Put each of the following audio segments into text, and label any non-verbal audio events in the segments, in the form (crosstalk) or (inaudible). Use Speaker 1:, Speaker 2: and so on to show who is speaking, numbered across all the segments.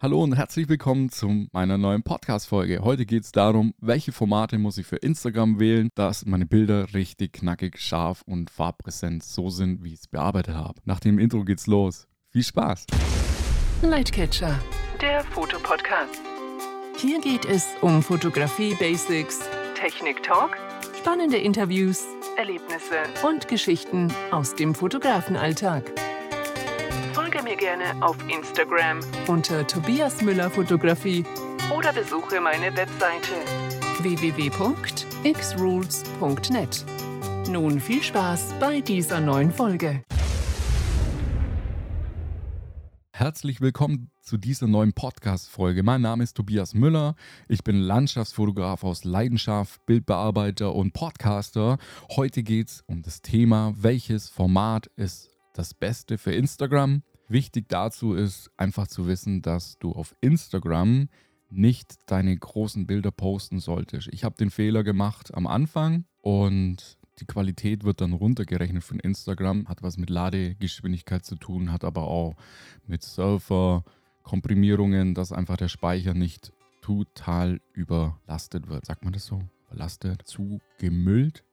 Speaker 1: Hallo und herzlich willkommen zu meiner neuen Podcast-Folge. Heute geht es darum, welche Formate muss ich für Instagram wählen, dass meine Bilder richtig knackig, scharf und farbpräsent so sind, wie ich es bearbeitet habe. Nach dem Intro geht's los. Viel Spaß!
Speaker 2: Lightcatcher, der Fotopodcast. Hier geht es um Fotografie-Basics, Technik-Talk, spannende Interviews, Erlebnisse und Geschichten aus dem Fotografenalltag mir gerne auf Instagram unter Tobias Müller Fotografie oder besuche meine Webseite www.xrules.net. Nun viel Spaß bei dieser neuen Folge.
Speaker 1: Herzlich willkommen zu dieser neuen Podcast-Folge. Mein Name ist Tobias Müller. Ich bin Landschaftsfotograf aus Leidenschaft, Bildbearbeiter und Podcaster. Heute geht es um das Thema, welches Format ist das Beste für Instagram, Wichtig dazu ist einfach zu wissen, dass du auf Instagram nicht deine großen Bilder posten solltest. Ich habe den Fehler gemacht am Anfang und die Qualität wird dann runtergerechnet von Instagram, hat was mit Ladegeschwindigkeit zu tun, hat aber auch mit Surfer-Komprimierungen, dass einfach der Speicher nicht total überlastet wird. Sagt man das so? Überlastet? Zu gemüllt?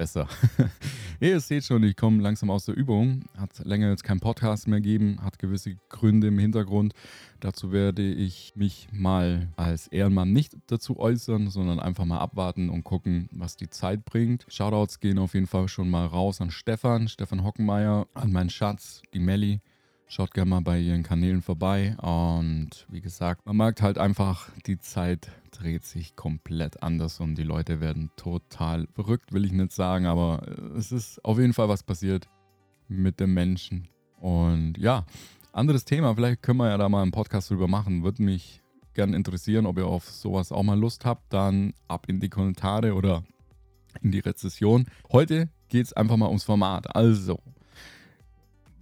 Speaker 1: Besser. (laughs) Ihr seht schon, ich komme langsam aus der Übung. Hat länger jetzt keinen Podcast mehr gegeben, hat gewisse Gründe im Hintergrund. Dazu werde ich mich mal als Ehrenmann nicht dazu äußern, sondern einfach mal abwarten und gucken, was die Zeit bringt. Shoutouts gehen auf jeden Fall schon mal raus an Stefan, Stefan Hockenmeier, an meinen Schatz, die Melli. Schaut gerne mal bei ihren Kanälen vorbei. Und wie gesagt, man merkt halt einfach, die Zeit dreht sich komplett anders und die Leute werden total verrückt, will ich nicht sagen, aber es ist auf jeden Fall was passiert mit den Menschen. Und ja, anderes Thema, vielleicht können wir ja da mal einen Podcast drüber machen. Würde mich gerne interessieren, ob ihr auf sowas auch mal Lust habt. Dann ab in die Kommentare oder in die Rezession. Heute geht es einfach mal ums Format. Also,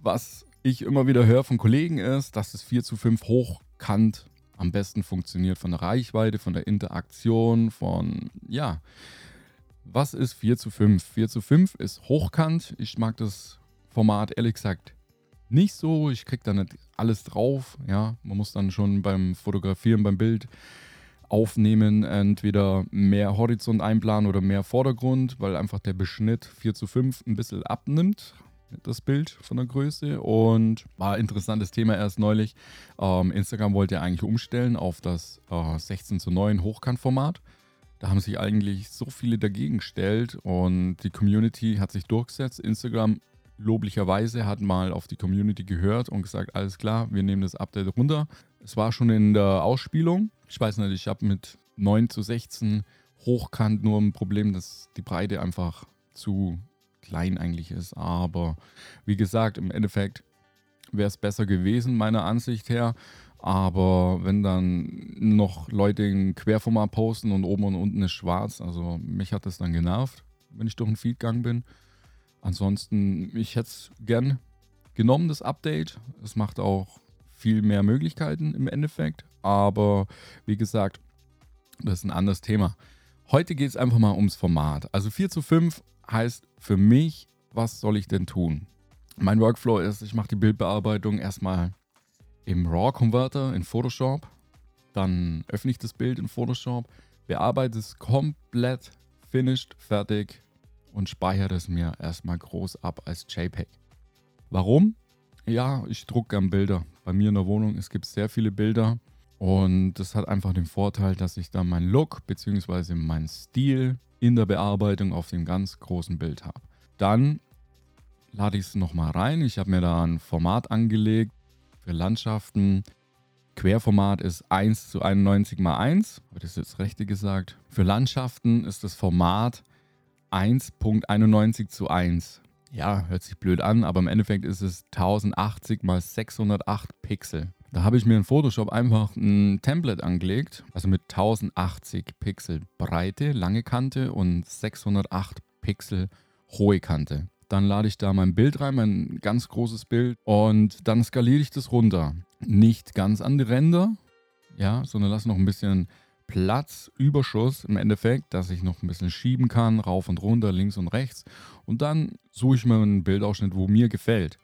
Speaker 1: was ich immer wieder höre von Kollegen ist, dass das 4 zu 5 hochkant am besten funktioniert von der Reichweite, von der Interaktion, von ja. Was ist 4 zu 5? 4 zu 5 ist hochkant. Ich mag das Format ehrlich gesagt nicht so. Ich kriege da nicht alles drauf. Ja, man muss dann schon beim Fotografieren, beim Bild aufnehmen, entweder mehr Horizont einplanen oder mehr Vordergrund, weil einfach der Beschnitt 4 zu 5 ein bisschen abnimmt das Bild von der Größe und war ein interessantes Thema erst neulich. Ähm, Instagram wollte ja eigentlich umstellen auf das äh, 16 zu 9 Hochkantformat. Da haben sich eigentlich so viele dagegen gestellt und die Community hat sich durchgesetzt. Instagram loblicherweise hat mal auf die Community gehört und gesagt, alles klar, wir nehmen das Update runter. Es war schon in der Ausspielung. Ich weiß nicht, ich habe mit 9 zu 16 hochkant nur ein Problem, dass die Breite einfach zu klein eigentlich ist. Aber wie gesagt, im Endeffekt wäre es besser gewesen, meiner Ansicht her. Aber wenn dann noch Leute ein Querformat posten und oben und unten ist schwarz, also mich hat das dann genervt, wenn ich durch den Feed gegangen bin. Ansonsten, ich hätte es gern genommen, das Update. Es macht auch viel mehr Möglichkeiten im Endeffekt. Aber wie gesagt, das ist ein anderes Thema. Heute geht es einfach mal ums Format. Also 4 zu 5 heißt für mich, was soll ich denn tun? Mein Workflow ist, ich mache die Bildbearbeitung erstmal im RAW-Converter in Photoshop. Dann öffne ich das Bild in Photoshop, bearbeite es komplett, finished, fertig und speichere es mir erstmal groß ab als JPEG. Warum? Ja, ich drucke gern Bilder. Bei mir in der Wohnung, es gibt sehr viele Bilder und das hat einfach den Vorteil, dass ich dann meinen Look bzw. meinen Stil in der Bearbeitung auf dem ganz großen Bild habe. Dann lade ich es nochmal rein. Ich habe mir da ein Format angelegt für Landschaften. Querformat ist 1 zu 91 mal 1. Habe ich das jetzt richtig gesagt? Für Landschaften ist das Format 1.91 zu 1. Ja, hört sich blöd an, aber im Endeffekt ist es 1080 mal 608 Pixel. Da habe ich mir in Photoshop einfach ein Template angelegt, also mit 1080 Pixel Breite, lange Kante und 608 Pixel hohe Kante. Dann lade ich da mein Bild rein, mein ganz großes Bild und dann skaliere ich das runter. Nicht ganz an die Ränder, ja, sondern lasse noch ein bisschen Platz, Überschuss im Endeffekt, dass ich noch ein bisschen schieben kann, rauf und runter, links und rechts. Und dann suche ich mir einen Bildausschnitt, wo mir gefällt.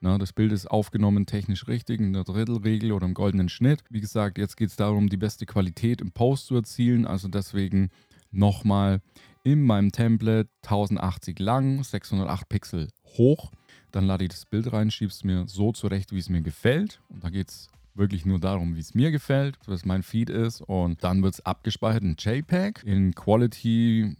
Speaker 1: Na, das Bild ist aufgenommen technisch richtig in der Drittelregel oder im goldenen Schnitt. Wie gesagt, jetzt geht es darum, die beste Qualität im Post zu erzielen. Also deswegen nochmal in meinem Template 1080 lang, 608 Pixel hoch. Dann lade ich das Bild rein, schiebe es mir so zurecht, wie es mir gefällt. Und da geht es wirklich nur darum, wie es mir gefällt, was mein Feed ist. Und dann wird es abgespeichert in JPEG in Quality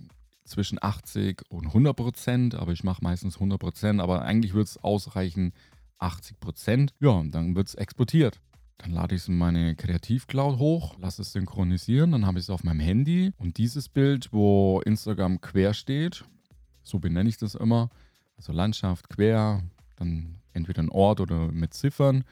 Speaker 1: zwischen 80 und 100 Prozent, aber ich mache meistens 100 Prozent, aber eigentlich wird es ausreichen 80 Prozent. Ja, und dann wird es exportiert. Dann lade ich es in meine Kreativcloud hoch, lasse es synchronisieren, dann habe ich es auf meinem Handy und dieses Bild, wo Instagram quer steht, so benenne ich das immer, also Landschaft quer, dann entweder ein Ort oder mit Ziffern.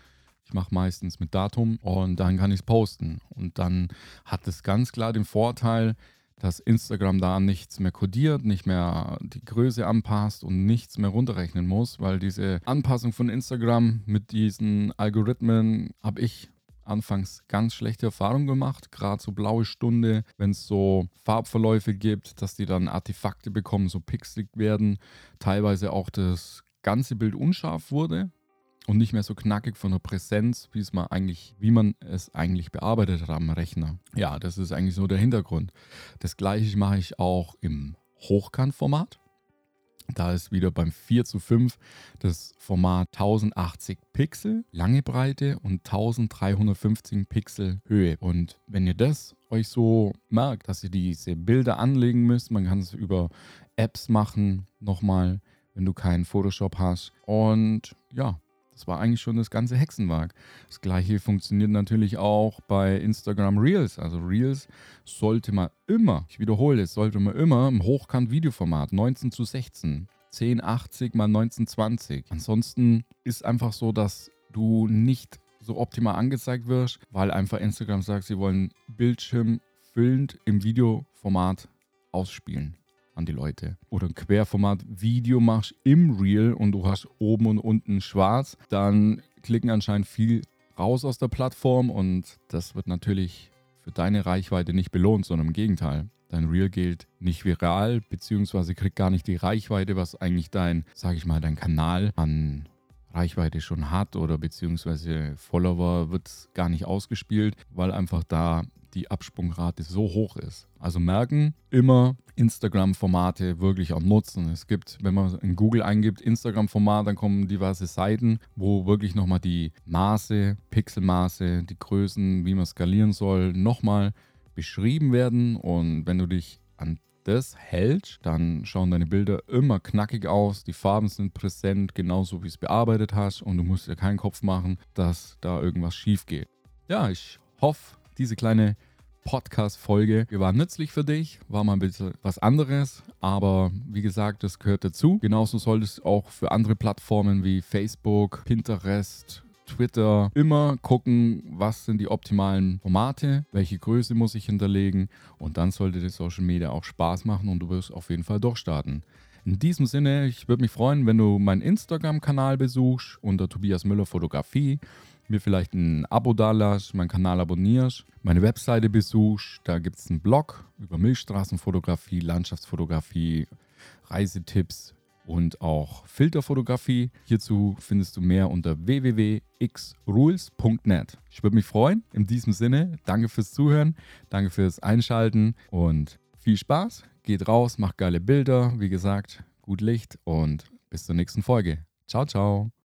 Speaker 1: Ich mache meistens mit Datum und dann kann ich es posten. Und dann hat es ganz klar den Vorteil, dass Instagram da nichts mehr kodiert, nicht mehr die Größe anpasst und nichts mehr runterrechnen muss, weil diese Anpassung von Instagram mit diesen Algorithmen habe ich anfangs ganz schlechte Erfahrungen gemacht, gerade so blaue Stunde, wenn es so Farbverläufe gibt, dass die dann Artefakte bekommen, so pixelig werden, teilweise auch das ganze Bild unscharf wurde, und nicht mehr so knackig von der Präsenz, wie es man eigentlich, wie man es eigentlich bearbeitet hat am Rechner. Ja, das ist eigentlich so der Hintergrund. Das gleiche mache ich auch im Hochkantformat. Da ist wieder beim 4 zu 5 das Format 1080 Pixel, lange Breite und 1350 Pixel Höhe. Und wenn ihr das euch so merkt, dass ihr diese Bilder anlegen müsst, man kann es über Apps machen, nochmal, wenn du keinen Photoshop hast. Und ja, das war eigentlich schon das ganze Hexenwerk. Das gleiche funktioniert natürlich auch bei Instagram Reels. Also Reels sollte man immer, ich wiederhole es, sollte man immer im Hochkant-Videoformat 19 zu 16, 1080 mal 1920. Ansonsten ist einfach so, dass du nicht so optimal angezeigt wirst, weil einfach Instagram sagt, sie wollen Bildschirm füllend im Videoformat ausspielen an die Leute. Oder ein Querformat-Video machst im Reel und du hast oben und unten schwarz, dann klicken anscheinend viel raus aus der Plattform und das wird natürlich für deine Reichweite nicht belohnt, sondern im Gegenteil. Dein Reel gilt nicht viral, beziehungsweise kriegt gar nicht die Reichweite, was eigentlich dein, sag ich mal, dein Kanal an Reichweite schon hat oder beziehungsweise Follower wird gar nicht ausgespielt, weil einfach da die Absprungrate so hoch ist. Also merken, immer Instagram-Formate wirklich auch nutzen. Es gibt, wenn man in Google eingibt, Instagram-Format, dann kommen diverse Seiten, wo wirklich nochmal die Maße, Pixelmaße, die Größen, wie man skalieren soll, nochmal beschrieben werden. Und wenn du dich an das hält, dann schauen deine Bilder immer knackig aus, die Farben sind präsent, genauso wie es bearbeitet hast und du musst dir keinen Kopf machen, dass da irgendwas schief geht. Ja, ich hoffe, diese kleine Podcast-Folge war nützlich für dich, war mal ein bisschen was anderes, aber wie gesagt, das gehört dazu. Genauso sollte es auch für andere Plattformen wie Facebook, Pinterest, Twitter immer gucken, was sind die optimalen Formate, welche Größe muss ich hinterlegen und dann sollte das Social Media auch Spaß machen und du wirst auf jeden Fall durchstarten. In diesem Sinne, ich würde mich freuen, wenn du meinen Instagram-Kanal besuchst unter Tobias Müller Fotografie mir vielleicht ein Abo dalässt, meinen Kanal abonnierst, meine Webseite besuchst. Da gibt es einen Blog über Milchstraßenfotografie, Landschaftsfotografie, Reisetipps und auch Filterfotografie. Hierzu findest du mehr unter www.xrules.net. Ich würde mich freuen. In diesem Sinne, danke fürs Zuhören, danke fürs Einschalten und viel Spaß. Geht raus, macht geile Bilder, wie gesagt, gut Licht und bis zur nächsten Folge. Ciao, ciao.